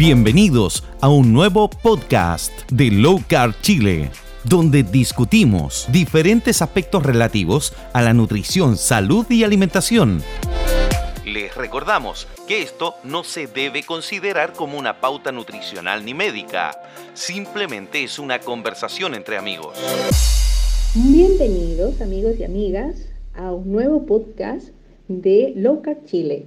Bienvenidos a un nuevo podcast de Low Carb Chile, donde discutimos diferentes aspectos relativos a la nutrición, salud y alimentación. Les recordamos que esto no se debe considerar como una pauta nutricional ni médica, simplemente es una conversación entre amigos. Bienvenidos amigos y amigas a un nuevo podcast de Low Carb Chile.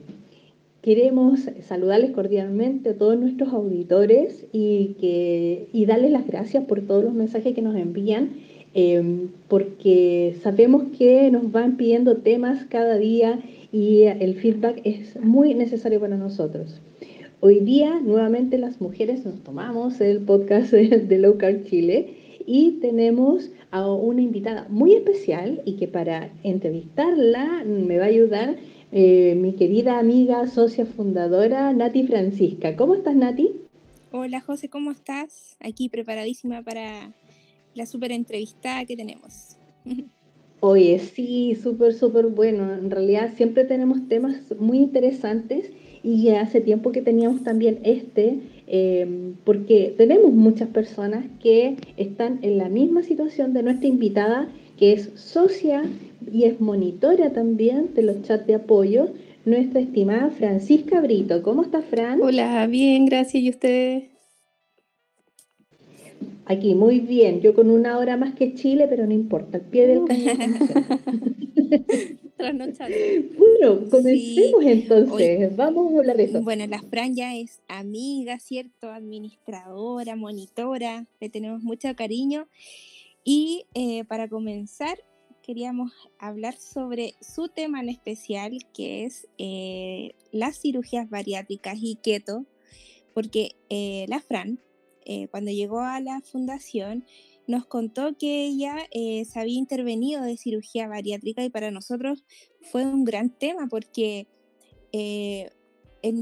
Queremos saludarles cordialmente a todos nuestros auditores y, que, y darles las gracias por todos los mensajes que nos envían, em, porque sabemos que nos van pidiendo temas cada día y el feedback es muy necesario para nosotros. Hoy día, nuevamente, las mujeres nos tomamos el podcast de Low Carb Chile y tenemos a una invitada muy especial y que para entrevistarla me va a ayudar eh, mi querida amiga, socia fundadora, Nati Francisca. ¿Cómo estás, Nati? Hola, José, ¿cómo estás? Aquí preparadísima para la súper entrevista que tenemos. Oye, sí, súper, súper bueno. En realidad siempre tenemos temas muy interesantes y hace tiempo que teníamos también este, eh, porque tenemos muchas personas que están en la misma situación de nuestra invitada, que es socia y es monitora también de los chats de apoyo, nuestra estimada Francisca Brito. ¿Cómo está, Fran? Hola, bien, gracias. ¿Y usted? Aquí, muy bien. Yo con una hora más que Chile, pero no importa, el pie del cañón. bueno, comencemos entonces. Vamos a hablar de eso. Bueno, la Fran ya es amiga, ¿cierto? Administradora, monitora. Le tenemos mucho cariño. Y eh, para comenzar, queríamos hablar sobre su tema en especial, que es eh, las cirugías bariátricas y keto, porque eh, la Fran, eh, cuando llegó a la fundación, nos contó que ella se había intervenido de cirugía bariátrica y para nosotros fue un gran tema porque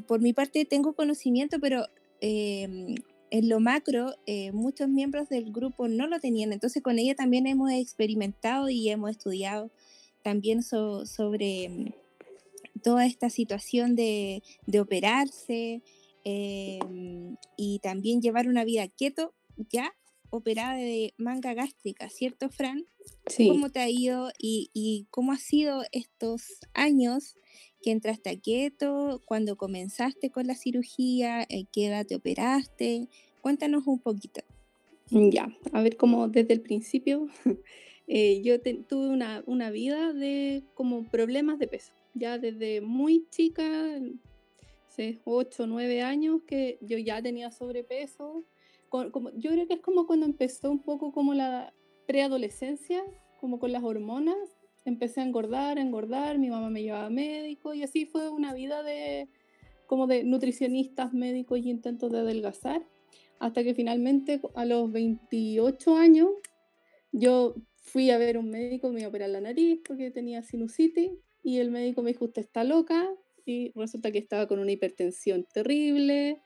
por mi parte tengo conocimiento, pero en lo macro, eh, muchos miembros del grupo no lo tenían, entonces con ella también hemos experimentado y hemos estudiado también sobre mm, toda esta situación de, operarse em, y también llevar una vida quieto, ya operada de manga gástrica, ¿cierto, Fran? Sí. ¿Cómo te ha ido y, cómo ha sido estos años que entraste a keto, cuando comenzaste con la cirugía, eh, qué edad te operaste? Cuéntanos un poquito. Ya, a ver, como desde el principio, eh, yo tuve una, una, vida de como problemas de peso. Ya desde muy chica, hace 8 o 9 años, que yo ya tenía sobrepeso. Como, yo creo que es como cuando empezó un poco como la preadolescencia, como con las hormonas, empecé a engordar, a engordar, mi mamá me llevaba a médico y así fue una vida de como de nutricionistas, médicos y intentos de adelgazar, hasta que finalmente a los 28 años yo fui a ver un médico, me iba a operar la nariz porque tenía sinusitis y el médico me dijo, usted está loca y resulta que estaba con una hipertensión terrible,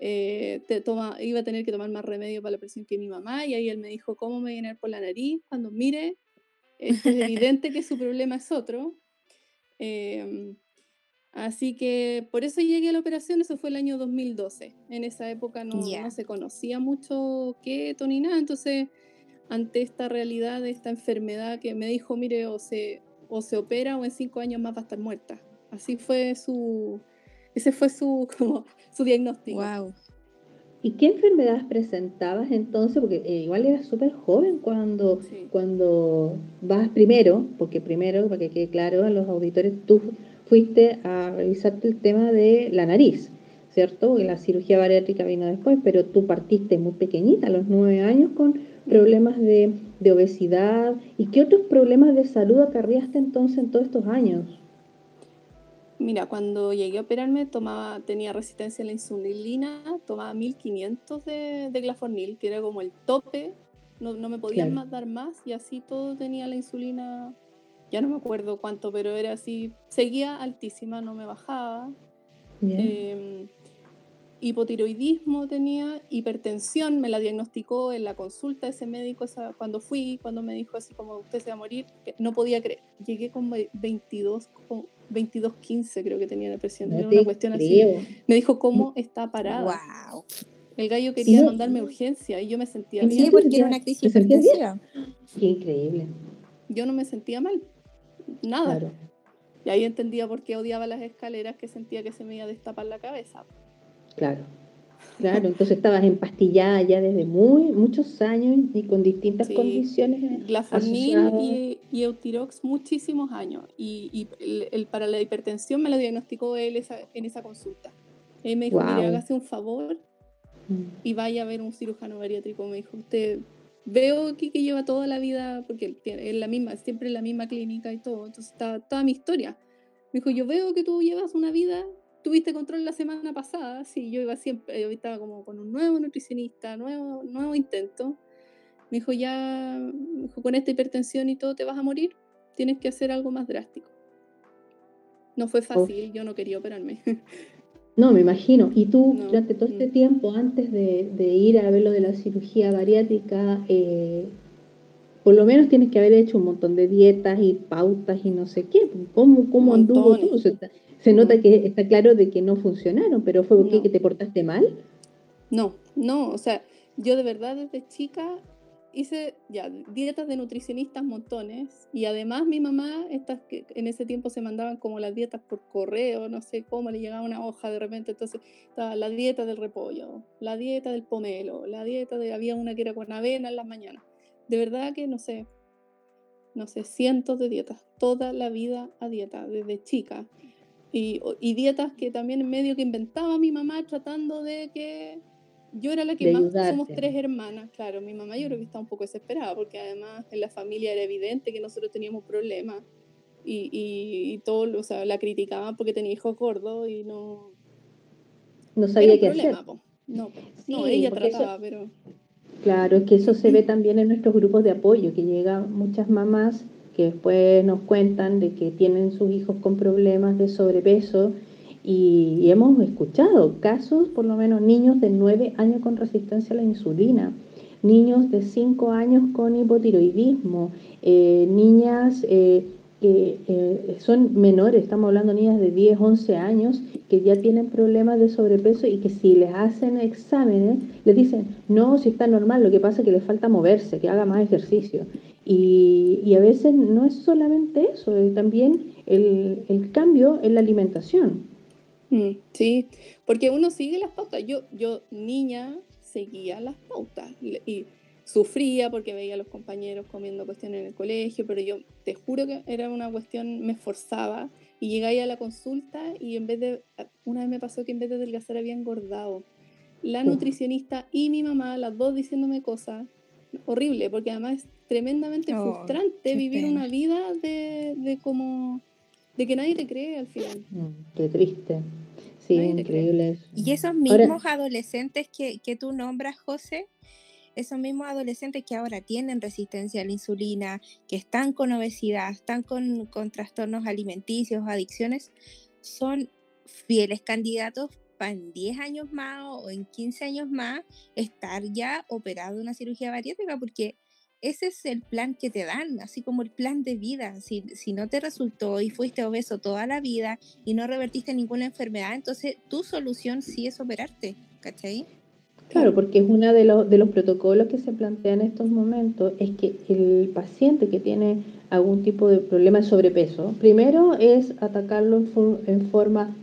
eh, te iba a tener que tomar más remedio para la presión que mi mamá y ahí él me dijo, ¿cómo me viene por la nariz? Cuando mire, es evidente que su problema es otro. Em, así que por eso llegué a la operación, eso fue el año 2012. En esa época no, no se conocía mucho keto ni nada, entonces ante esta realidad de esta enfermedad que me dijo, mire, o se, o se opera o en cinco años más va a estar muerta. Así fue su, ese fue su, como, su diagnóstico. Wow. ¿Y qué enfermedades presentabas entonces? Porque eh, igual eras súper joven cuando, cuando vas primero, porque primero, para que quede claro a los auditores, tú fuiste a revisarte el tema de la nariz, ¿cierto? Porque la cirugía bariátrica vino después, pero tú partiste muy pequeñita, a los nueve años, con problemas de, de obesidad. ¿Y qué otros problemas de salud acarreaste entonces en todos estos años? Mira, cuando llegué a operarme tomaba, tenía resistencia a la insulina, tomaba 1500 de, de glafornil, que era como el tope, no, me podían más dar más y así todo tenía la insulina, ya no me acuerdo cuánto, pero era así, seguía altísima, no me bajaba. Em, hipotiroidismo tenía, hipertensión, me la diagnosticó en la consulta de ese médico cuando fui, cuando me dijo así como usted se va a morir, no podía creer. Llegué con 22, con 22, 15 creo que tenía depresión, era una cuestión así. Me dijo cómo está parada. Wow. El gallo quería mandarme urgencia y yo me sentía bien. Sí, porque era una crisis Qué increíble. Yo no me sentía mal, nada. Y ahí entendía por qué odiaba las escaleras, que sentía que se me iba a destapar la cabeza. Claro, claro, entonces estabas empastillada ya desde muy muchos años y con distintas sí, condiciones. Glafornil y, y, Eutirox muchísimos años. Y, el, para la hipertensión me lo diagnosticó él en esa consulta. Él me dijo, wow. mire, hágase un favor mm. y vaya a ver un cirujano bariátrico. Me dijo, usted veo aquí que lleva toda la vida, porque es la misma, siempre en la misma clínica y todo, entonces está toda mi historia. Me dijo, yo veo que tú llevas una vida tuviste control la semana pasada, sí, yo iba siempre, yo estaba como con un nuevo nutricionista, nuevo, nuevo intento. Me dijo, ya, me dijo, con esta hipertensión y todo te vas a morir, tienes que hacer algo más drástico. No fue fácil, yo no quería operarme. No, me imagino. Y tú, durante todo este mm. tiempo, antes de, de, ir a ver lo de la cirugía bariátrica, eh, por lo menos tienes que haber hecho un montón de dietas y pautas y no sé qué. ¿Cómo, cómo anduvo tú? Se nota que está claro de que no funcionaron, pero fue porque que te portaste mal. No, no, o sea, yo de verdad desde chica hice ya dietas de nutricionistas montones y además mi mamá, estas que en ese tiempo se mandaban como las dietas por correo, no sé cómo le llegaba una hoja de repente, entonces estaba la dieta del repollo, la dieta del pomelo, la dieta de había una que era con avena en las mañanas. De verdad que no sé, no sé, cientos de dietas, toda la vida a dieta desde chica. Y, y, dietas que también en medio que inventaba mi mamá tratando de que yo era la que más somos tres hermanas, claro, mi mamá yo creo que estaba un poco desesperada porque además en la familia era evidente que nosotros teníamos problemas y, y, y todo, o sea, la criticaban porque tenía hijos gordos y no no sabía qué hacer. No, no, ella trataba, pero Claro, es que eso se ve también en nuestros grupos de apoyo, que llegan muchas mamás que después nos cuentan de que tienen sus hijos con problemas de sobrepeso y, hemos escuchado casos, por lo menos niños de 9 años con resistencia a la insulina, niños de 5 años con hipotiroidismo, eh, niñas eh, que eh, son menores, estamos hablando de niñas de 10, 11 años, que ya tienen problemas de sobrepeso y que si les hacen exámenes, les dicen, no, si está normal, lo que pasa es que le falta moverse, que haga más ejercicio. Y, a veces no es solamente eso, es también el, cambio en la alimentación. Mm, sí, porque uno sigue las pautas. Yo, yo niña, seguía las pautas y sufría porque veía a los compañeros comiendo cuestiones en el colegio, pero yo te juro que era una cuestión, me esforzaba y llegáis a la consulta y en vez de, una vez me pasó que en vez de adelgazar había engordado. La nutricionista y mi mamá, las dos diciéndome cosas horrible, porque además tremendamente oh, frustrante vivir una vida de, de, como de que nadie te cree al final. Mm, qué triste. Sí, increíble. Y esos mismos adolescentes que, que tú nombras, José, esos mismos adolescentes que ahora tienen resistencia a la insulina, que están con obesidad, están con, con trastornos alimenticios, adicciones, son fieles candidatos en 10 años más o en 15 años más estar ya operado de una cirugía bariátrica, porque ese es el plan que te dan, así como el plan de vida. Si, si no te resultó y fuiste obeso toda la vida y no revertiste ninguna enfermedad, entonces tu solución sí es operarte, ¿cachai? Claro, porque es uno de los, de los protocolos que se plantean en estos momentos, es que el paciente que tiene algún tipo de problema de sobrepeso, primero es atacarlo en forma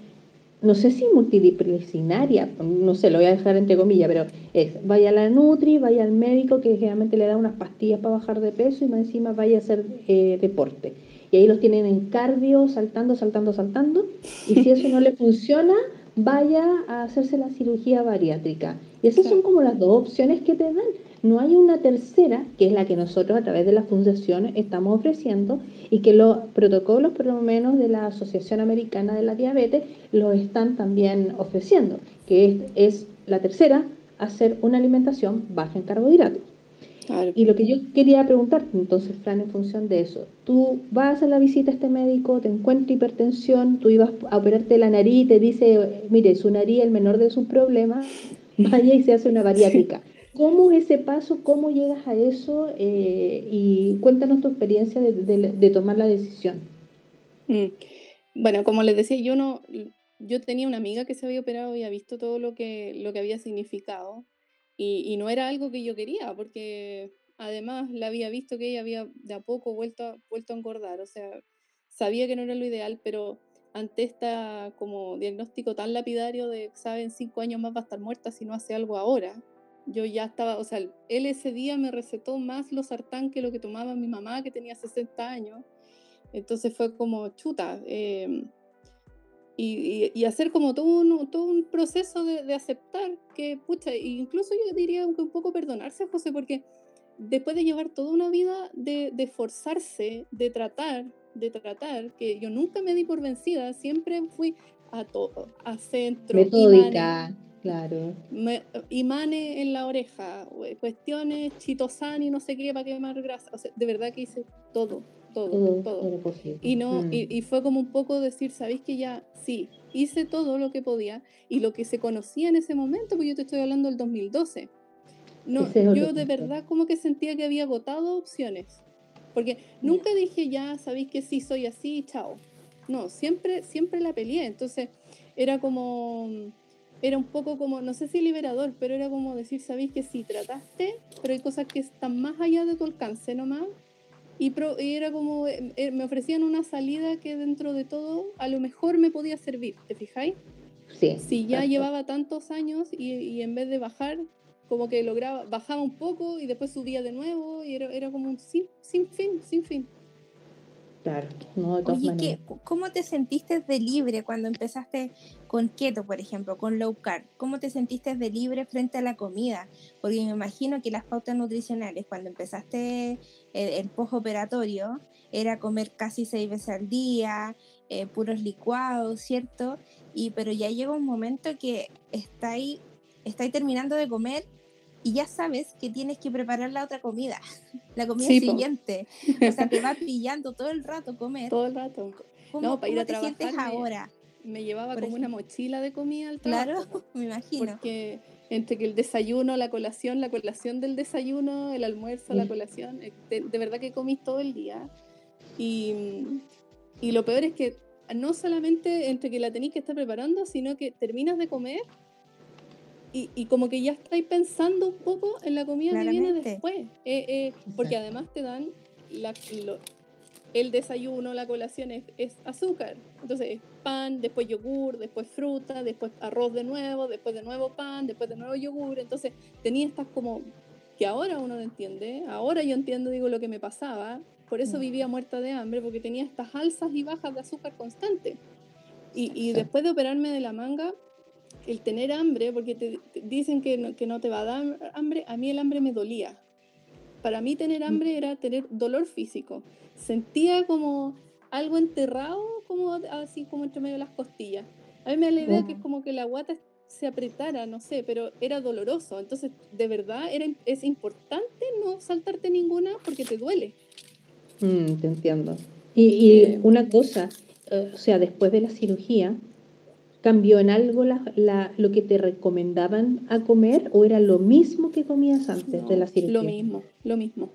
no sé si multidisciplinaria, no sé, lo voy a dejar entre comillas, pero es, vaya a la Nutri, vaya al médico que generalmente le da unas pastillas para bajar de peso y más encima vaya a hacer eh, deporte. Y ahí los tienen en cardio, saltando, saltando, saltando. Y si eso no le funciona, vaya a hacerse la cirugía bariátrica. Y esas son como las dos opciones que te dan. No hay una tercera, que es la que nosotros a través de la fundación estamos ofreciendo y que los protocolos, por lo menos de la Asociación Americana de la Diabetes, lo están también ofreciendo, que es, la tercera, hacer una alimentación baja en carbohidratos. Y lo que yo quería preguntarte, entonces, Fran, en función de eso, tú vas a la visita a este médico, te encuentra hipertensión, tú ibas a operarte la nariz y te dice, mire, su nariz es el menor de sus problemas, vaya y se hace una bariátrica. ¿Cómo es ese paso? ¿Cómo llegas a eso? Eh, y cuéntanos tu experiencia de, tomar la decisión. Mm. Bueno, como les decía, yo no, yo tenía una amiga que se había operado y ha visto todo lo que, lo que había significado y, no era algo que yo quería, porque además la había visto que ella había de a poco vuelto a, vuelto a engordar, o sea, sabía que no era lo ideal, pero ante esta como diagnóstico tan lapidario de, saben, cinco años más va a estar muerta si no hace algo ahora, yo ya estaba, o sea, él ese día me recetó más los sartán que lo que tomaba mi mamá, que tenía 60 años, entonces fue como chuta. Eh, y, hacer como todo un, todo un proceso de, aceptar que, pucha, incluso yo diría que un poco perdonarse, José, porque después de llevar toda una vida de, de forzarse, de tratar, de tratar, que yo nunca me di por vencida, siempre fui a todo, a centro. Metódica, claro. imanes en la oreja, cuestiones, chitosan y no sé qué para quemar grasa. O sea, de verdad que hice todo todo, todo. Y, no, mm. y, fue como un poco decir, ¿sabéis que ya sí, hice todo lo que podía y lo que se conocía en ese momento, porque yo te estoy hablando del 2012. No, yo de verdad como que sentía que había agotado opciones. Porque nunca dije, ya sabéis que sí soy así, chao. No, siempre, siempre la peleé. Entonces era como, era un poco como, no sé si liberador, pero era como decir, sabéis que sí, trataste, pero hay cosas que están más allá de tu alcance nomás y, era como, eh, eh, me ofrecían una salida que dentro de todo a lo mejor me podía servir, ¿te fijáis? Sí. Si ya llevaba tantos años y, y, en vez de bajar, como que lograba, bajaba un poco y después subía de nuevo y era, era como un sin, sin fin, sin fin. Claro, no, de Oye, ¿cómo te sentiste de libre cuando empezaste con keto, por ejemplo, con low carb? ¿Cómo te sentiste de libre frente a la comida? Porque me imagino que las pautas nutricionales, cuando empezaste el, el postoperatorio, era comer casi seis veces al día, eh, puros licuados, ¿cierto? Y, pero ya llega un momento que estáis, estáis terminando de comer y ya sabes que tienes que preparar la otra comida, la comida siguiente. O sea, te va pillando todo el rato comer. Todo el rato. no, para ir a te trabajar, sientes ahora? Me llevaba como una mochila de comida al trabajo. Claro, me imagino. Porque entre que el desayuno, la colación, la colación del desayuno, el almuerzo, la colación, eh, de, verdad que comís todo el día. Y, y lo peor es que no solamente entre que la tenéis que estar preparando, sino que terminas de comer y, como que ya estáis pensando un poco en la comida que viene después. Eh, eh, porque además te dan el desayuno, la colación es, azúcar. Entonces es pan, después yogur, después fruta, después arroz de nuevo, después de nuevo pan, después de nuevo yogur. Entonces tenía estas como que ahora uno no entiende. Ahora yo entiendo, digo, lo que me pasaba. Por eso vivía muerta de hambre, porque tenía estas alzas y bajas de azúcar constante. Y, y después de operarme de la manga, el tener hambre, porque te, dicen que no, que no te va a dar hambre, a mí el hambre me dolía. Para mí tener mm. hambre era tener dolor físico. Sentía como algo enterrado, como así como entre medio de las costillas. A mí me da la idea que es como que la guata se apretara, no sé, pero era doloroso. Entonces, de verdad, era, es importante no saltarte ninguna porque te duele. Mm, te entiendo. Y, y eh, una cosa, eh, o sea, después de la cirugía, ¿Cambió en algo la, lo que te recomendaban a comer o era lo mismo que comías antes de la cirugía? Lo mismo, lo mismo.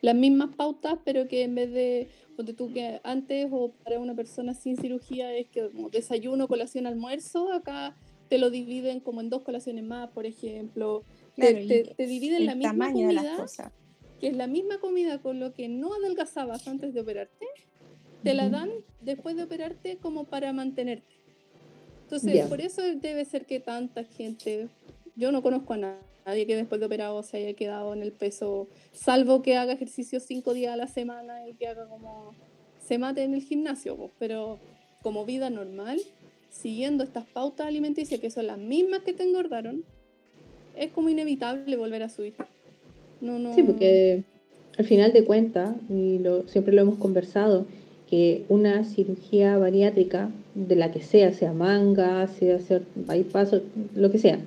Las mismas pautas, pero que en vez de, donde tú que antes o para una persona sin cirugía es que como desayuno, colación, almuerzo, acá te lo dividen como en dos colaciones más, por ejemplo. te, dividen la misma comida, que es la misma comida con lo que no adelgazabas antes de operarte, te la dan después de operarte como para mantenerte. Entonces, por eso debe ser que tanta gente, yo no conozco a nadie que después de operado se haya quedado en el peso, salvo que haga ejercicio cinco días a la semana y que haga como, se mate en el gimnasio, pero como vida normal, siguiendo estas pautas alimenticias que son las mismas que te engordaron, es como inevitable volver a subir. No, no... Sí, porque al final de cuentas, y lo, siempre lo hemos conversado, que una cirugía bariátrica, de la que sea, sea manga, sea hacer bypass, lo que sea,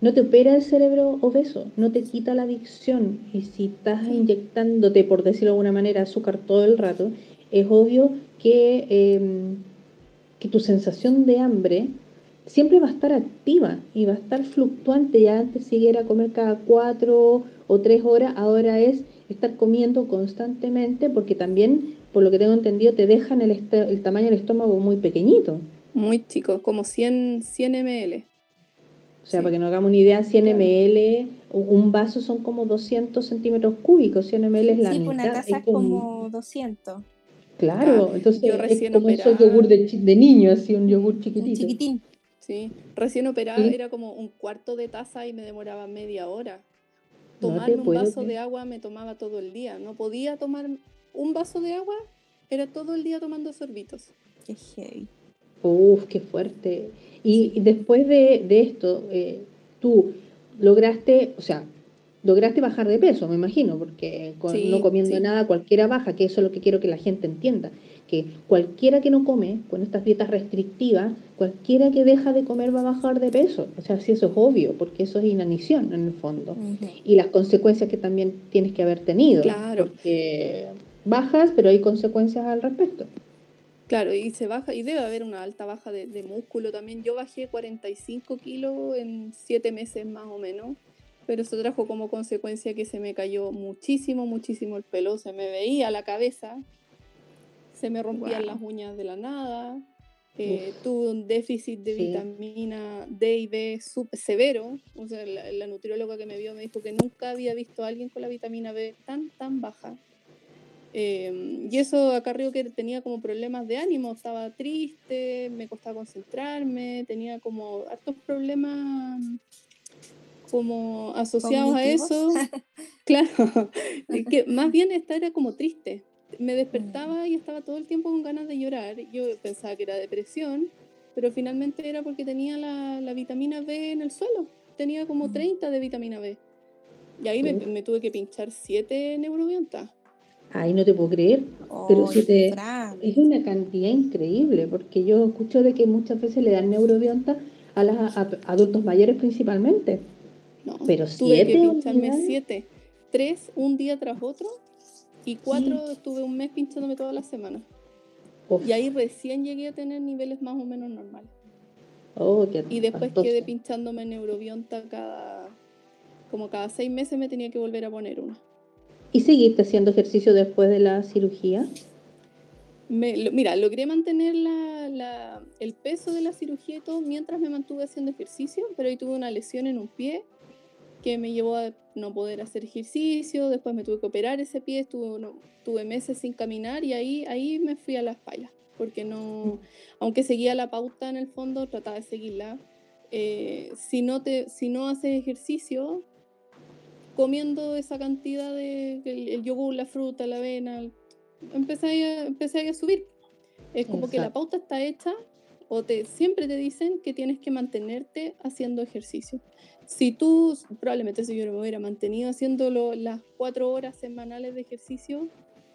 no te opera el cerebro obeso, no te quita la adicción. Y si estás inyectándote, por decirlo de alguna manera, azúcar todo el rato, es obvio que, em, que tu sensación de hambre siempre va a estar activa y va a estar fluctuante. Ya antes si era comer cada cuatro o tres horas, ahora es estar comiendo constantemente porque también, por lo que tengo entendido, te dejan el, el tamaño del estómago muy pequeñito. Muy chico, como 100, 100 ml. O sea, para que nos hagamos una idea, 100 ml, un vaso son como 200 centímetros cúbicos, 100 ml es la sí, mitad. una taza es como 200. Claro, entonces es como esos yogur de, de niño, así un yogur chiquitito. Un chiquitín. Sí, recién operada era como un cuarto de taza y me demoraba media hora. Tomarme un vaso de agua me tomaba todo el día. No podía tomar un vaso de agua, era todo el día tomando sorbitos. Qué heavy. Uf, qué fuerte. Y, después de, esto, eh, tú lograste, o sea, lograste bajar de peso, me imagino, porque no comiendo nada cualquiera baja, que eso es lo que quiero que la gente entienda, que cualquiera que no come con estas dietas restrictivas, cualquiera que deja de comer va a bajar de peso. O sea, sí, eso es obvio, porque eso es inanición en el fondo. Y las consecuencias que también tienes que haber tenido. Claro. Porque bajas, pero hay consecuencias al respecto. Claro, y se baja, y debe haber una alta baja de, músculo también. Yo bajé 45 kilos en 7 meses más o menos, pero eso trajo como consecuencia que se me cayó muchísimo, muchísimo el pelo, se me veía la cabeza, se me rompían las uñas de la nada, eh, tuve un déficit de vitamina D y B severo, o sea, la, la nutrióloga que me vio me dijo que nunca había visto a alguien con la vitamina B tan, tan baja. Em, y eso acarrió que tenía como problemas de ánimo, estaba triste, me costaba concentrarme, tenía como hartos problemas como asociados a eso. claro, que más bien esta era como triste. Me despertaba mm. y estaba todo el tiempo con ganas de llorar. Yo pensaba que era depresión, pero finalmente era porque tenía la, la vitamina B en el suelo. Tenía como 30 mm. de vitamina B. Y ahí me, me tuve que pinchar 7 neurobiontas. Ay, no te puedo creer. pero si te, es una cantidad increíble, porque yo escucho de que muchas veces le dan neurobionta a los adultos mayores principalmente. No, pero tuve siete. que pincharme siete. Tres un día tras otro y cuatro estuve un mes pinchándome todas las semanas. Y ahí recién llegué a tener niveles más o menos normales. Oh, y después quedé pinchándome neurobionta cada, como cada seis meses me tenía que volver a poner una. ¿Y seguiste haciendo ejercicio después de la cirugía? mira, logré mantener el peso de la cirugía y todo mientras me mantuve haciendo ejercicio, pero ahí tuve una lesión en un pie que me llevó a no poder hacer ejercicio, después me tuve que operar ese pie, estuve, tuve meses sin caminar y ahí, ahí me fui a las fallas, porque no, aunque seguía la pauta en el fondo, trataba de seguirla. Eh, si, no te, si no haces ejercicio, comiendo esa cantidad de el, yogur, la fruta, la avena, empecé a, empecé a subir. Es como que la pauta está hecha o te, siempre te dicen que tienes que mantenerte haciendo ejercicio. Si tú, probablemente si yo me hubiera mantenido haciéndolo las cuatro horas semanales de ejercicio,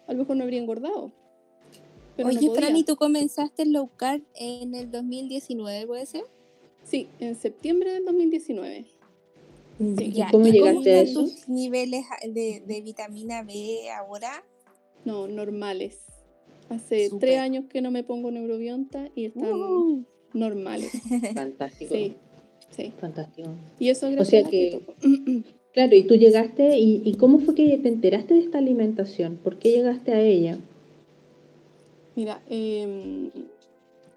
a lo mejor no habría engordado. Oye, Fran, ¿y tú comenzaste el low carb en el 2019, puede ser? Sí, en septiembre del 2019. ¿Cómo llegaste a tus niveles de, vitamina B ahora? No, normales. Hace tres años que no me pongo neurobionta y están uh. normales. Fantástico. Sí, sí. Fantástico. Y eso es gracias o sea que, Claro, y tú llegaste, y, cómo fue que te enteraste de esta alimentación? ¿Por qué llegaste a ella? Mira, em,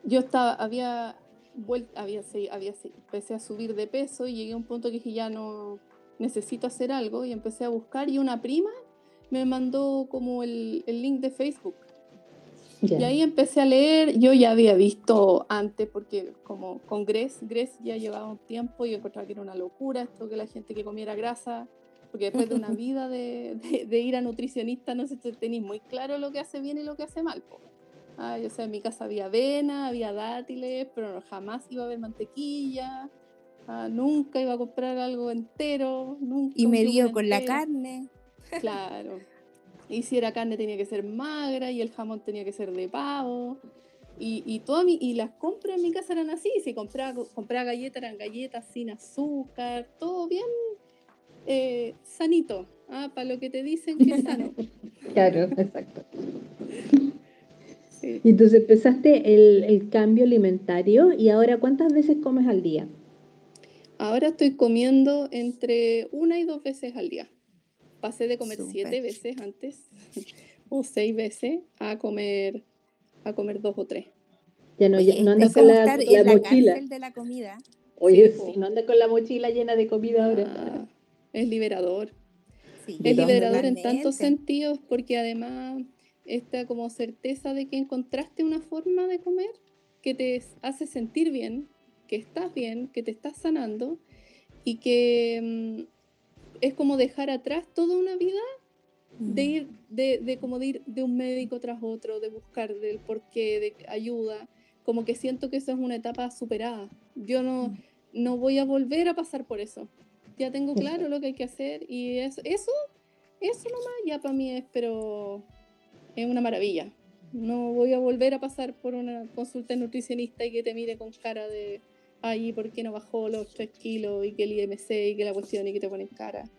yo estaba, había había, había, empecé a subir de peso y llegué a un punto que dije ya no necesito hacer algo y empecé a buscar y una prima me mandó como el, el link de Facebook. Y ahí empecé a leer, yo ya había visto antes, porque como con Gres, Gres ya llevaba un tiempo y yo encontraba que era una locura esto que la gente que comiera grasa, porque después de una vida de, de, ir a nutricionista no sé, tenéis muy claro lo que hace bien y lo que hace mal. Ay, o sea, en mi casa había avena, había dátiles, pero jamás iba a haber mantequilla. Ah, nunca iba a comprar algo entero. Nunca y me dio con la carne. Claro. Y si era carne tenía que ser magra y el jamón tenía que ser de pavo. Y, y, toda mi, y las compras en mi casa eran así. Si compraba, compraba galletas, eran galletas sin azúcar, todo bien eh, sanito. Ah, para lo que te dicen que es sano. claro, exacto. Y entonces empezaste el, el, cambio alimentario y ahora ¿cuántas veces comes al día? Ahora estoy comiendo entre una y dos veces al día. Pasé de comer siete veces antes o seis veces a comer a comer dos o tres. Ya no, no andas con la, mochila. de la comida. Oye, sí, no andas con la mochila llena de comida ahora. Ah, es liberador. es liberador en tantos sentidos porque además esta como certeza de que encontraste una forma de comer que te hace sentir bien, que estás bien, que te estás sanando y que mm, es como dejar atrás toda una vida de mm. ir, de, de, como de ir de un médico tras otro, de buscar del porqué, de ayuda, como que siento que eso es una etapa superada. Yo no, mm. no voy a volver a pasar por eso. Ya tengo claro lo que hay que hacer y eso, eso, eso nomás ya para mí es, pero es una maravilla. No voy a volver a pasar por una consulta nutricionista y que te mire con cara de, ay, ¿por qué no bajó los 3 kilos? Y que el IMC y que la cuestión y que te ponen cara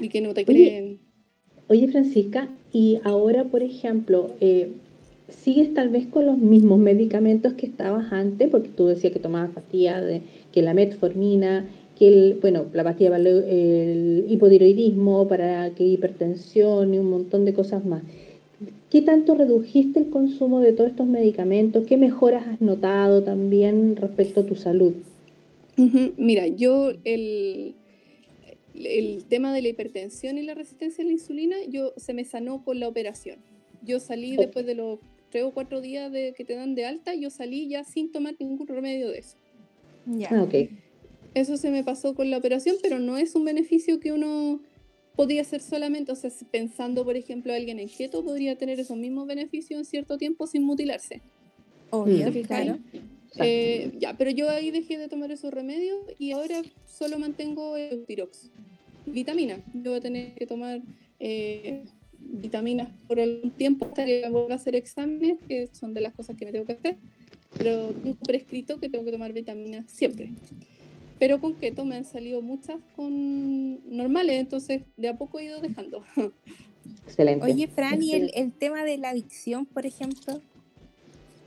y que no te creen. Oye, Francisca, y ahora, por ejemplo, eh, ¿sigues tal vez con los mismos medicamentos que estabas antes? Porque tú decías que tomabas pastillas de que la metformina, que el, bueno, la pastilla para el hipotiroidismo, para que hipertensión y un montón de cosas más. ¿Qué tanto redujiste el consumo de todos estos medicamentos? ¿Qué mejoras has notado también respecto a tu salud? Mira, yo el, el tema de la hipertensión y la resistencia a la insulina, yo se me sanó con la operación. Yo salí después de los tres o cuatro días de, que te dan de alta, yo salí ya sin tomar ningún remedio de eso. Ya. Ah, okay. Eso se me pasó con la operación, pero no es un beneficio que uno podría ser solamente, o sea, pensando, por ejemplo, alguien en keto podría tener esos mismos beneficios en cierto tiempo sin mutilarse. Obvio, claro. Eh, ya, pero yo ahí dejé de tomar esos remedios y ahora solo mantengo el tirox. Vitamina. Yo voy a tener que tomar eh, vitaminas por algún tiempo hasta que vuelva a hacer exámenes, que son de las cosas que me tengo que hacer. Pero tengo prescrito que tengo que tomar vitaminas siempre. Pero con keto me han salido muchas con normales, entonces de a poco he ido dejando. Excelente. Oye, Fran, ¿y el, el, tema de la adicción, por ejemplo?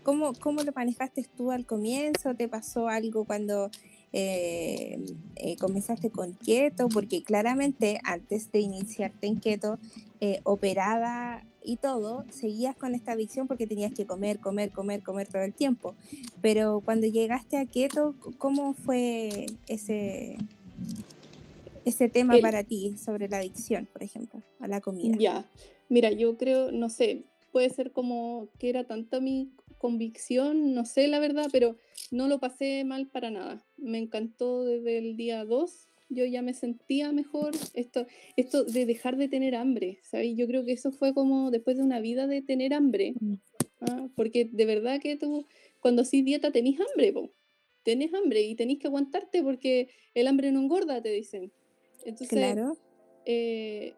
¿Cómo, ¿Cómo lo manejaste tú al comienzo? ¿Te pasó algo cuando eh, eh, comenzaste con keto? Porque claramente antes de iniciarte en keto, eh, operada y todo, seguías con esta adicción porque tenías que comer, comer, comer, comer todo el tiempo. Pero cuando llegaste a keto, ¿cómo fue ese, ese tema para ti sobre la adicción, por ejemplo, a la comida? Ya, mira, yo creo, no sé, puede ser como que era tanta mi convicción, no sé la verdad, pero no lo pasé mal para nada. Me encantó desde el día 2 yo ya me sentía mejor. Esto, esto de dejar de tener hambre, ¿sabes? Yo creo que eso fue como después de una vida de tener hambre. Mm. ¿ah? Porque de verdad que tú, cuando haces dieta, tenés hambre, po. tenés hambre y tenés que aguantarte porque el hambre no engorda, te dicen. Entonces, claro. Eh,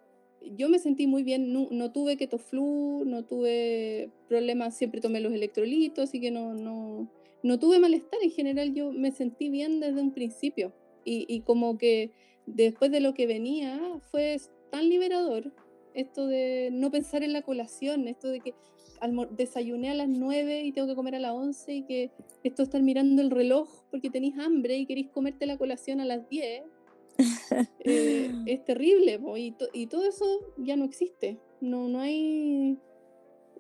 yo me sentí muy bien, no, no, tuve keto flu, no tuve problemas, siempre tomé los electrolitos, así que no, no, no tuve malestar. En general yo me sentí bien desde un principio y, como que después de lo que venía fue tan liberador esto de no pensar en la colación, esto de que desayuné a las 9 y tengo que comer a las 11 y que esto estar mirando el reloj porque tenéis hambre y queréis comerte la colación a las 10, eh, es terrible y, y, todo eso ya no existe, no, no hay...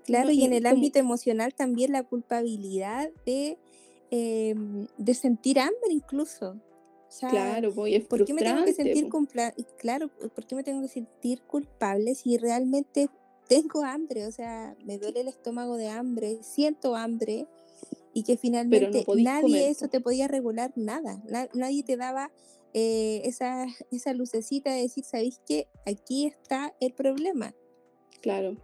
Claro, y en el ámbito emocional también la culpabilidad de, em, de sentir hambre incluso claro, voy, es ¿por qué me tengo que sentir claro, ¿por qué me tengo que sentir culpable si realmente tengo hambre? O sea, me duele el estómago de hambre, siento hambre y que finalmente nadie eso te podía regular nada, nadie te daba eh, esa, esa lucecita de decir, ¿sabéis qué? Aquí está el problema. Claro.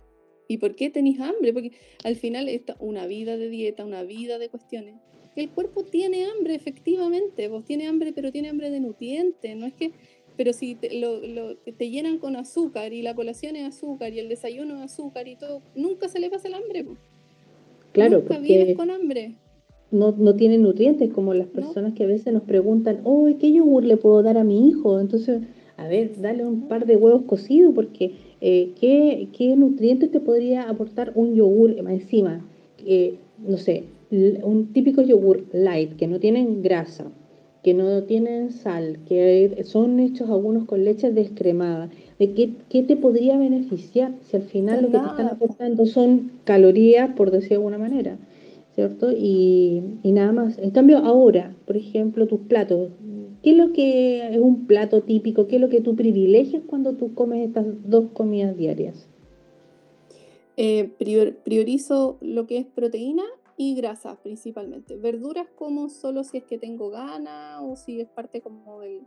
¿Y por qué tenéis hambre? Porque al final está una vida de dieta, una vida de cuestiones el cuerpo tiene hambre, efectivamente, vos tiene hambre, pero tiene hambre de nutrientes, no es que, pero si te, lo, te llenan con azúcar y la colación es azúcar y el desayuno es azúcar y todo, nunca se le pasa el hambre. Claro, Nunca porque vienes con hambre. no, no tiene nutrientes, como las No. personas que a veces nos preguntan, oh, ¿qué yogur le puedo dar a mi hijo? Entonces, a ver, dale un par de huevos cocidos, porque eh, ¿qué, qué nutrientes te podría aportar un yogur encima? Eh, no sé, un típico yogur light, que no tienen grasa, que no tienen sal, que son hechos algunos con leche descremada. ¿De qué, qué te podría beneficiar si al final lo que te están aportando son calorías, por decir de alguna manera? ¿cierto? Y, y nada más. En cambio, ahora, por ejemplo, tus platos, ¿qué es lo que es un plato típico? ¿Qué es lo que tú privilegias cuando tú comes estas dos comidas diarias? Eh, prior- priorizo lo que es proteína y grasas principalmente. Verduras como solo si es que tengo ganas o si es parte como del,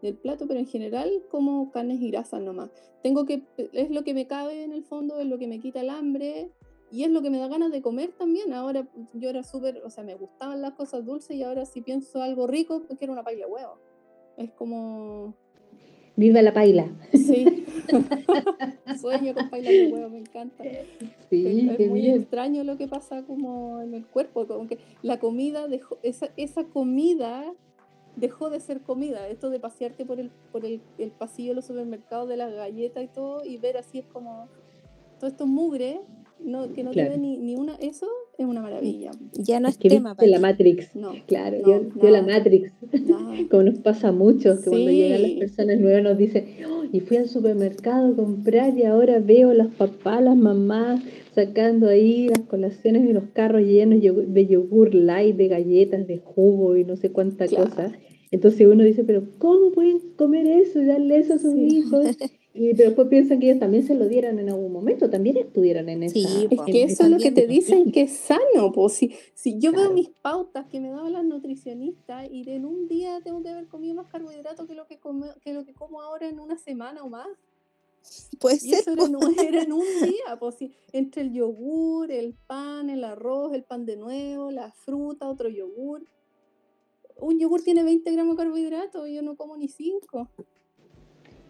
del plato, pero en general como carnes y grasas nomás. Tengo que, es lo que me cabe en el fondo, es lo que me quita el hambre y es lo que me da ganas de comer también. Ahora yo era súper, o sea, me gustaban las cosas dulces y ahora si pienso algo rico, pues quiero una paella de huevo. Es como, Viva la paila. sí, sueño con paella de huevo, me encanta. Sí, Es, muy bien. extraño lo que pasa como en el cuerpo, como que la comida dejó, esa, esa comida dejó de ser comida. Esto de pasearte por el, por el, el pasillo de los supermercados de las galletas y todo, y ver así es como todo esto mugre, no, que no Claro. tiene ni, ni una, eso es una maravilla. Ya no Es es que tema viste la para Matrix. No, Claro, no, yo, yo la. Matrix. nada. Como nos pasa a muchos, que cuando llegan las personas nuevas nos dicen, "Oh, y fui al supermercado a comprar y ahora veo las papás, las mamás sacando ahí las colaciones de los carros llenos de yogur- de yogur light, de galletas, de jugo y no sé cuánta Claro. cosa. Entonces uno dice, pero ¿cómo pueden comer eso y darle eso a sus Sí. hijos? Y pero después piensan que ellos también se lo dieron en algún momento, también estuvieron en esa... Sí, Es que eso es lo que te dicen que es sano, pues si, si yo Claro. veo mis pautas que me daban las nutricionistas y en un día tengo que haber comido más carbohidratos que lo que, come- que lo que como ahora en una semana o más. Puede Y ser. eso era un, era en un día, pues si entre el yogur, el pan, el arroz, el pan de nuevo, la fruta, otro yogur. Un yogur tiene 20 gramos de carbohidratos y yo no como ni 5.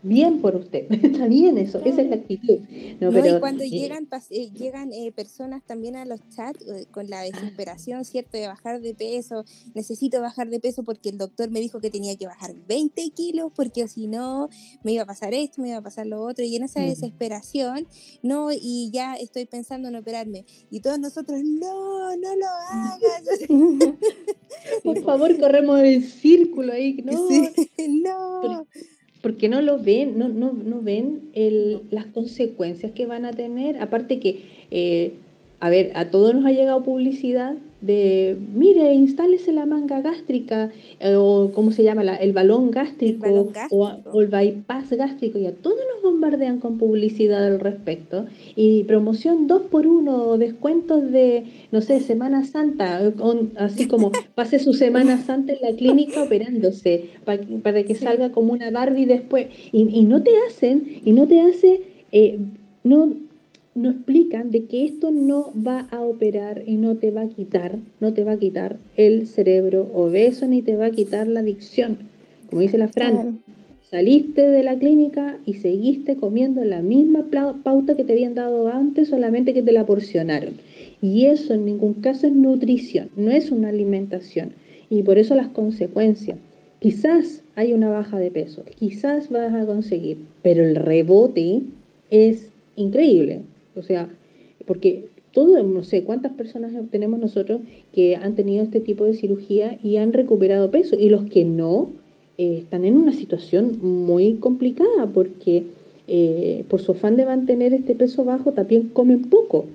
Bien por usted, está bien eso, esa es la actitud. No, No, pero, y cuando eh, llegan, eh, llegan eh, personas también a los chats con la desesperación, ¿cierto? De bajar de peso, necesito bajar de peso porque el doctor me dijo que tenía que bajar 20 kilos porque si no me iba a pasar esto, me iba a pasar lo otro, y en esa desesperación, no, y ya estoy pensando en operarme. Y todos nosotros, no, no lo hagas. por favor, corremos el círculo ahí, no, Sí, no. Porque no lo ven, no, no, no ven el- las consecuencias que van a tener. Aparte que, eh, a ver, a todos nos ha llegado publicidad de, mire, instálese la manga gástrica, eh, o cómo se llama, la- el balón gástrico, balón o, a- gástrico. o el bypass gástrico, y a todos nos bombardean con publicidad al respecto. Y promoción 2 por 1 descuentos de, no sé, Semana Santa, eh, así como pase su Semana Santa en la clínica operándose, pa- para que salga como una Barbie después. Y, y no te hacen, y no te hace, eh, no, no explican de que esto no va a operar y no te va a quitar, no te va a quitar el cerebro obeso ni te va a quitar la adicción. Como dice la Fran, Claro. saliste de la clínica y seguiste comiendo la misma pauta que te habían dado antes, solamente que te la porcionaron. Y eso en ningún caso es nutrición, no es una alimentación. Y por eso las consecuencias. Quizás hay una baja de peso, quizás vas a conseguir, pero el rebote es increíble. O sea, porque todo, no sé cuántas personas tenemos nosotros que han tenido este tipo de cirugía y han recuperado peso, y los que no, eh, están en una situación muy complicada porque eh, por su afán de mantener este peso bajo también comen poco.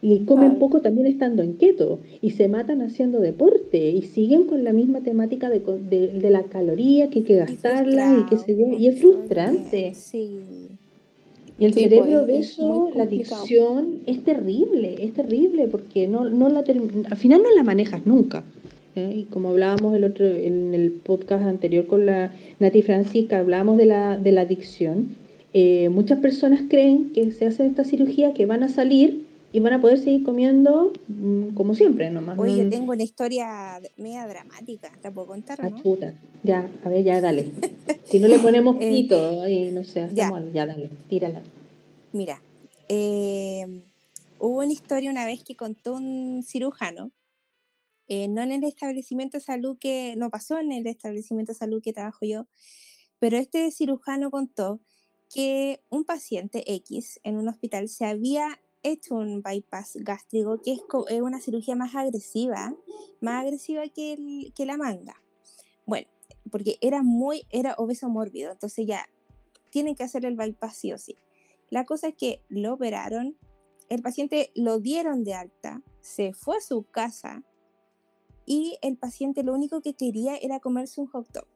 Y comen poco también estando en keto y se matan haciendo deporte y siguen con la misma temática de, de, de la caloría que hay que gastarla y qué sé yo. Y es frustrante. Sí. Y el Sí, cerebro pues, es muy obeso, la adicción, es terrible, es terrible porque no, no la al final no la manejas nunca. ¿eh? Y como hablábamos el otro, en el podcast anterior con la Nati Francisca, hablábamos de la, de la adicción. eh, muchas personas creen que se hacen esta cirugía, que van a salir y van a poder seguir comiendo mm, como siempre, nomás. Oye, no- tengo una historia media dramática, ¿te puedo contar Ah, no? chuta. Ya, a ver, ya dale. Si no le ponemos Eh, pito y no sé, ya. hacemos ya dale, tírala. Mira, eh, hubo una historia una vez que contó un cirujano, eh, no en el establecimiento de salud que, no pasó en el establecimiento de salud que trabajo yo, pero este cirujano contó que un paciente X en un hospital se había hecho un bypass gástrico, que es, una cirugía más agresiva, más agresiva que, que la manga. Bueno, porque era muy, era obeso mórbido, entonces ya tienen que hacer el bypass sí o sí. La cosa es que lo operaron, el paciente lo dieron de alta, se fue a su casa y el paciente lo único que quería era comerse un hot dog,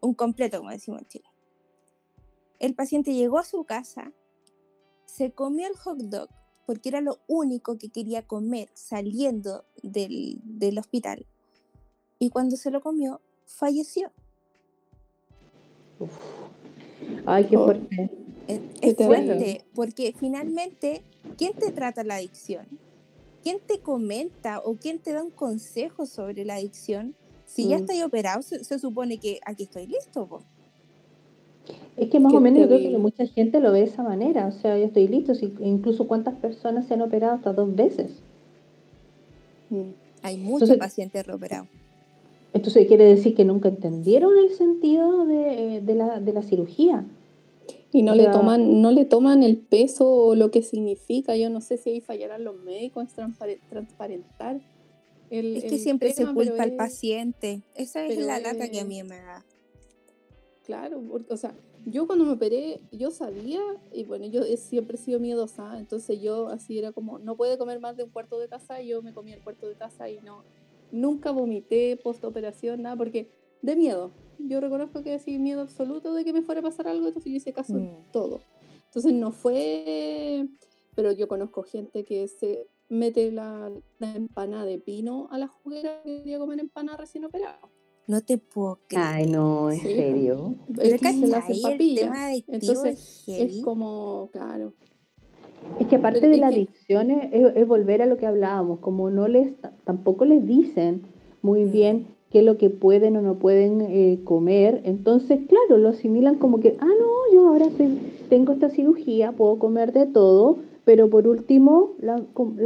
un completo, como decimos en Chile. El paciente llegó a su casa, se comió el hot dog porque era lo único que quería comer saliendo del, del hospital. Y cuando se lo comió, falleció. Ay, qué oh. fuerte. Es, fuerte, porque finalmente, ¿quién te trata la adicción? ¿Quién te comenta o quién te da un consejo sobre la adicción? Si ya mm. estoy operado, se, supone que aquí estoy listo. Es que más o menos yo creo que mucha gente lo ve de esa manera. O sea, yo estoy listo. incluso cuántas personas se han operado hasta dos veces. Mm. Hay muchos pacientes reoperados. Entonces quiere decir que nunca entendieron el sentido de, la, de la, cirugía. Y no le toman, no le toman el peso o lo que significa. Yo no sé si ahí fallarán los médicos en transparentar. El, es que siempre se culpa al paciente. Esa es la lata que a mí me da. Claro, o sea, yo cuando me operé, yo sabía, y bueno, yo siempre he sido miedosa, entonces yo así era como, no puede comer más de un cuarto de taza, y yo me comía el cuarto de taza y no, nunca vomité post operación, nada, porque de miedo. Yo reconozco que así miedo absoluto de que me fuera a pasar algo, entonces yo hice caso en mm. todo. Entonces no fue, pero yo conozco gente que se mete la, empanada de pino a la juguera que quería comer empanada recién operado. No te puedo creer. Ay, no, en serio. Es que se la Entonces, es como, claro, es que aparte de la adicción es, volver a lo que hablábamos, como no les, tampoco les dicen muy mm. bien qué es lo que pueden o no pueden eh, comer, entonces claro, lo asimilan como que, ah, no, yo ahora tengo esta cirugía, puedo comer de todo, pero por último la,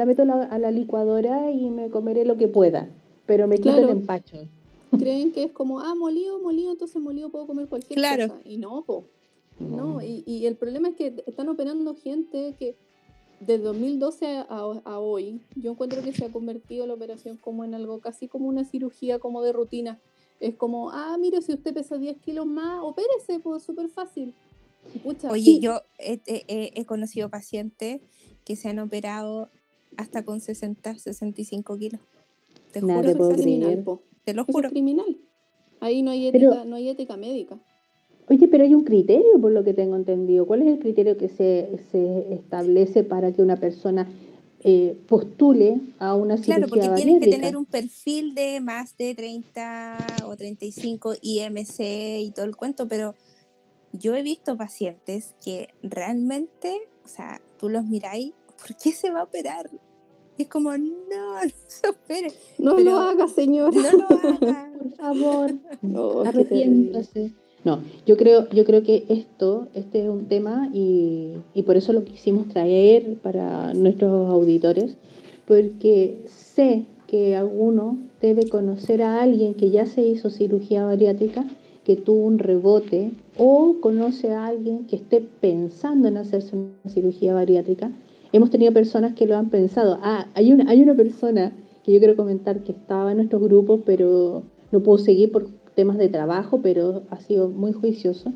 meto a la licuadora y me comeré lo que pueda, pero me quito el empacho. Creen que es como, ah, molido, molido, entonces molido puedo comer cualquier cosa. Y no, no, y, y el problema es que están operando gente que de 2012 a, hoy, yo encuentro que se ha convertido la operación como en algo casi como una cirugía como de rutina. Es como, ah, mire, si usted pesa 10 kilos más, opérese, pues súper fácil. Oye, yo he, conocido pacientes que se han operado hasta con 60, 65 kilos. Te juro que es criminal. Te lo juro. Es criminal. Ahí no hay ética, no hay ética médica. Oye, pero hay un criterio, por lo que tengo entendido. ¿Cuál es el criterio que se, establece para que una persona eh, postule a una cirugía Claro, porque tienes que tener un perfil de más de 30 o 35 IMC y todo el cuento, pero yo he visto pacientes que realmente, o sea, tú los miráis, ¿por qué se va a operar? Es como, no, no se opere. No lo haga, señor. No lo haga. Por favor, no, arrepiéntase. No, yo creo, yo creo que esto, este es un tema y, por eso lo quisimos traer para nuestros auditores, porque sé que alguno debe conocer a alguien que ya se hizo cirugía bariátrica, que tuvo un rebote, o conoce a alguien que esté pensando en hacerse una cirugía bariátrica. Hemos tenido personas que lo han pensado. Ah, hay una, hay una persona que yo quiero comentar que estaba en nuestro grupo, pero no puedo seguir por temas de trabajo, pero ha sido muy juicioso,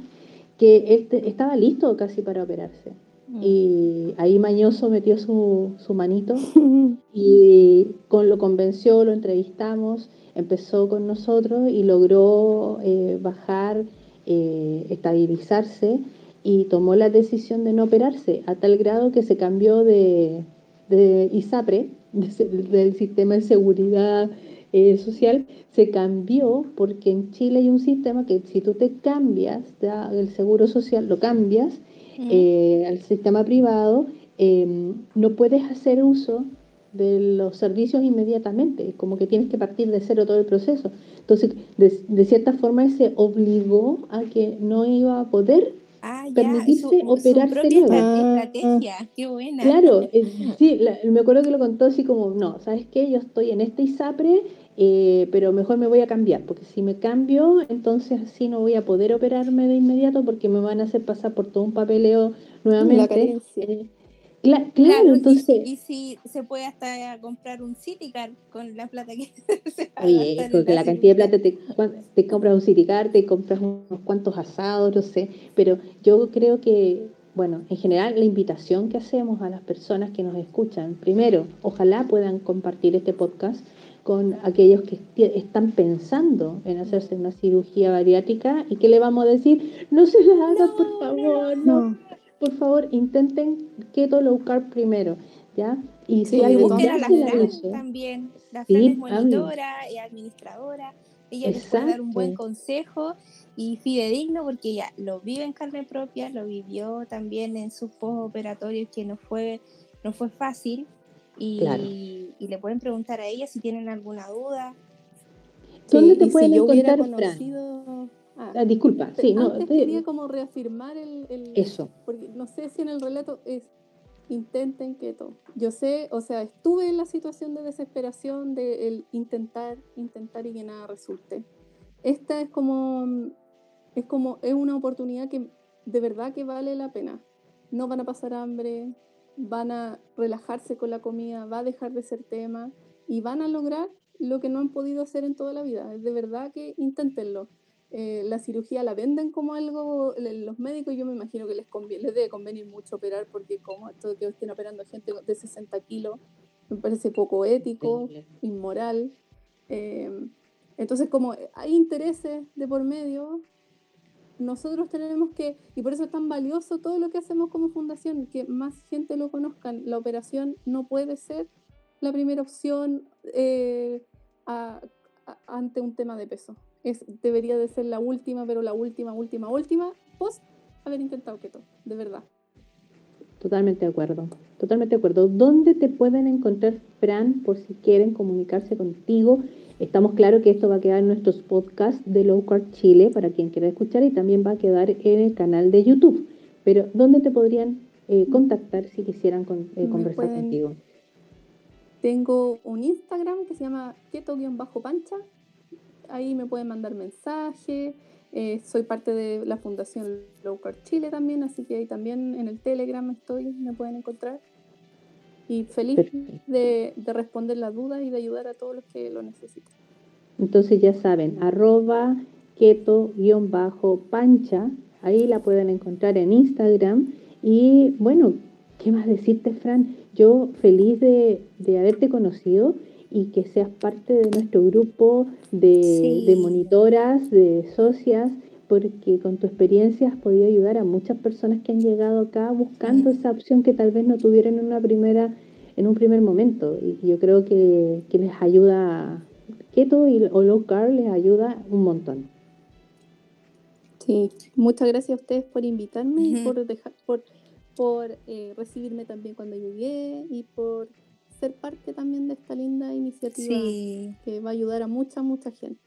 que él estaba listo casi para operarse. Mm. Y ahí Mañoso metió su, su manito y con, lo convenció, lo entrevistamos, empezó con nosotros y logró eh, bajar, eh, estabilizarse y tomó la decisión de no operarse, a tal grado que se cambió de, de ISAPRE, del sistema de seguridad eh, social. Se cambió porque en Chile hay un sistema que si tú te cambias del seguro social, lo cambias eh, al sistema privado, em, no puedes hacer uso de los servicios inmediatamente, como que tienes que partir de cero todo el proceso. Entonces, de, cierta forma, se obligó a que no iba a poder Ah, ya, permitirse su, su operarse estrategia. Qué buena. Claro, eh, sí, la- me acuerdo que lo contó así como, no, ¿sabes qué? Yo estoy en este ISAPRE, eh, pero mejor me voy a cambiar, porque si me cambio, entonces así no voy a poder operarme de inmediato porque me van a hacer pasar por todo un papeleo nuevamente. La claro, y- entonces, Y, si se puede hasta comprar un Citicar con la plata que se va a oye, porque la la cantidad de plata te, te compras un citicar, te compras unos cuantos asados, no sé, pero yo creo que, bueno, en general la invitación que hacemos a las personas que nos escuchan, primero, ojalá puedan compartir este podcast con aquellos que están pensando en hacerse una cirugía bariátrica y que le vamos a decir, no se la hagan, por No, favor, no, por favor, intenten keto low carb primero, ¿ya? Y Sí, si de Busquen a la Fran también. La Sí, Fran es obvio. monitora, es administradora. Ella les puede dar un buen consejo y fidedigno porque ella lo vive en carne propia, lo vivió también en sus postoperatorios que no fue, no fue fácil. Y, Claro. y le pueden preguntar a ella si tienen alguna duda. ¿Dónde Sí, te y pueden si encontrar, Fran? Ah, Ah, disculpa, sí, no, te- quería como reafirmar el, el- eso. porque no sé si en el relato es intenten keto. Yo sé, o sea, estuve en la situación de desesperación de el intentar, intentar y que nada resulte. Esta es como es como es una oportunidad que de verdad que vale la pena. No van a pasar hambre, van a relajarse con la comida, va a dejar de ser tema y van a lograr lo que no han podido hacer en toda la vida. De verdad que inténtenlo. Eh, la cirugía la venden como algo, los médicos yo me imagino que les, conviene, les debe convenir mucho operar porque como esto de que estén operando gente de 60 kilos, me parece poco ético, inmoral. Eh, entonces como hay intereses de por medio, nosotros tenemos que, y por eso es tan valioso todo lo que hacemos como fundación, que más gente lo conozcan. La operación no puede ser la primera opción eh, a- a- ante un tema de peso. Es, debería de ser la última, pero la última, última, última, post haber intentado keto, de verdad. Totalmente de acuerdo, totalmente de acuerdo. ¿Dónde te pueden encontrar, Fran, por si quieren comunicarse contigo? Estamos claros que esto va a quedar en nuestros podcasts de Low Carb Chile para quien quiera escuchar y también va a quedar en el canal de YouTube. Pero ¿dónde te podrían eh, contactar si quisieran con- eh, conversar pueden- contigo? Tengo un Instagram que se llama keto-pancha. Ahí me pueden mandar mensajes. Eh, soy parte de la Fundación Low Carb Chile también, así que ahí también en el Telegram estoy, me pueden encontrar. Y feliz de, de responder las dudas y de ayudar a todos los que lo necesiten. Entonces ya saben, arroba keto-pancha, ahí la pueden encontrar en Instagram. Y bueno, ¿qué más decirte, Fran? Yo feliz de, de haberte conocido y que seas parte de nuestro grupo de, Sí. de monitoras, de socias, porque con tu experiencia has podido ayudar a muchas personas que han llegado acá buscando esa opción que tal vez no tuvieron en una primera en un primer momento y yo creo que, que les ayuda keto y, o low carb les ayuda un montón. Sí, muchas gracias a ustedes por invitarme y por dejar, por, por eh, recibirme también cuando llegué y por ser parte también de esta linda iniciativa Sí, que va a ayudar a mucha, mucha gente.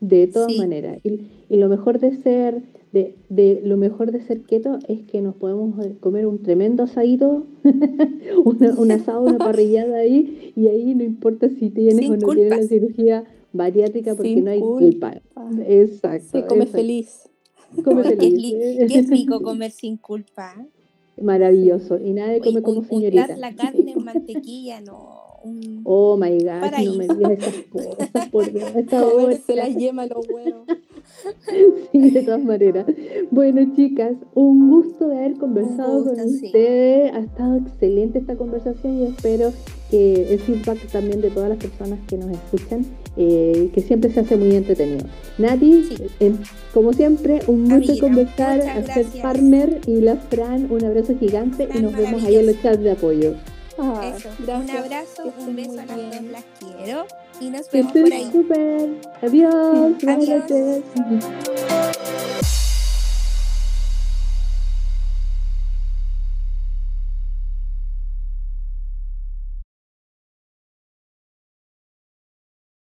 De todas Sí. maneras. Y, y lo mejor de ser, de, de lo mejor de ser keto es que nos podemos eh, comer un tremendo asadito, una- un asado, una parrillada ahí, y ahí no importa si tienes Sin o no tienes la cirugía bariátrica porque Sin no hay culpa. culpa. Exacto. Se come exacto. feliz. Come feliz. li- qué rico comer sin culpa. Maravilloso. Y nadie come como señorita. la carne en mantequilla, no. un- Oh my God, no me digas esas cosas, por Dios, a esta Comerse hora. la yema los huevos. Sí, de todas maneras. Bueno, chicas, un gusto de haber conversado gusto, con sí. ustedes. Ha estado excelente esta conversación y espero que el feedback también de todas las personas que nos escuchan, eh, que siempre se hace muy entretenido. Nati, Sí. eh, como siempre, un gusto conversar, hacer partner y la Fran, un abrazo gigante y nos vemos ahí en los chats de apoyo. Ah, Eso, un abrazo, un beso a las dos, las quiero y nos vemos por estén ahí. súper. Adiós. Buenas Adiós. noches.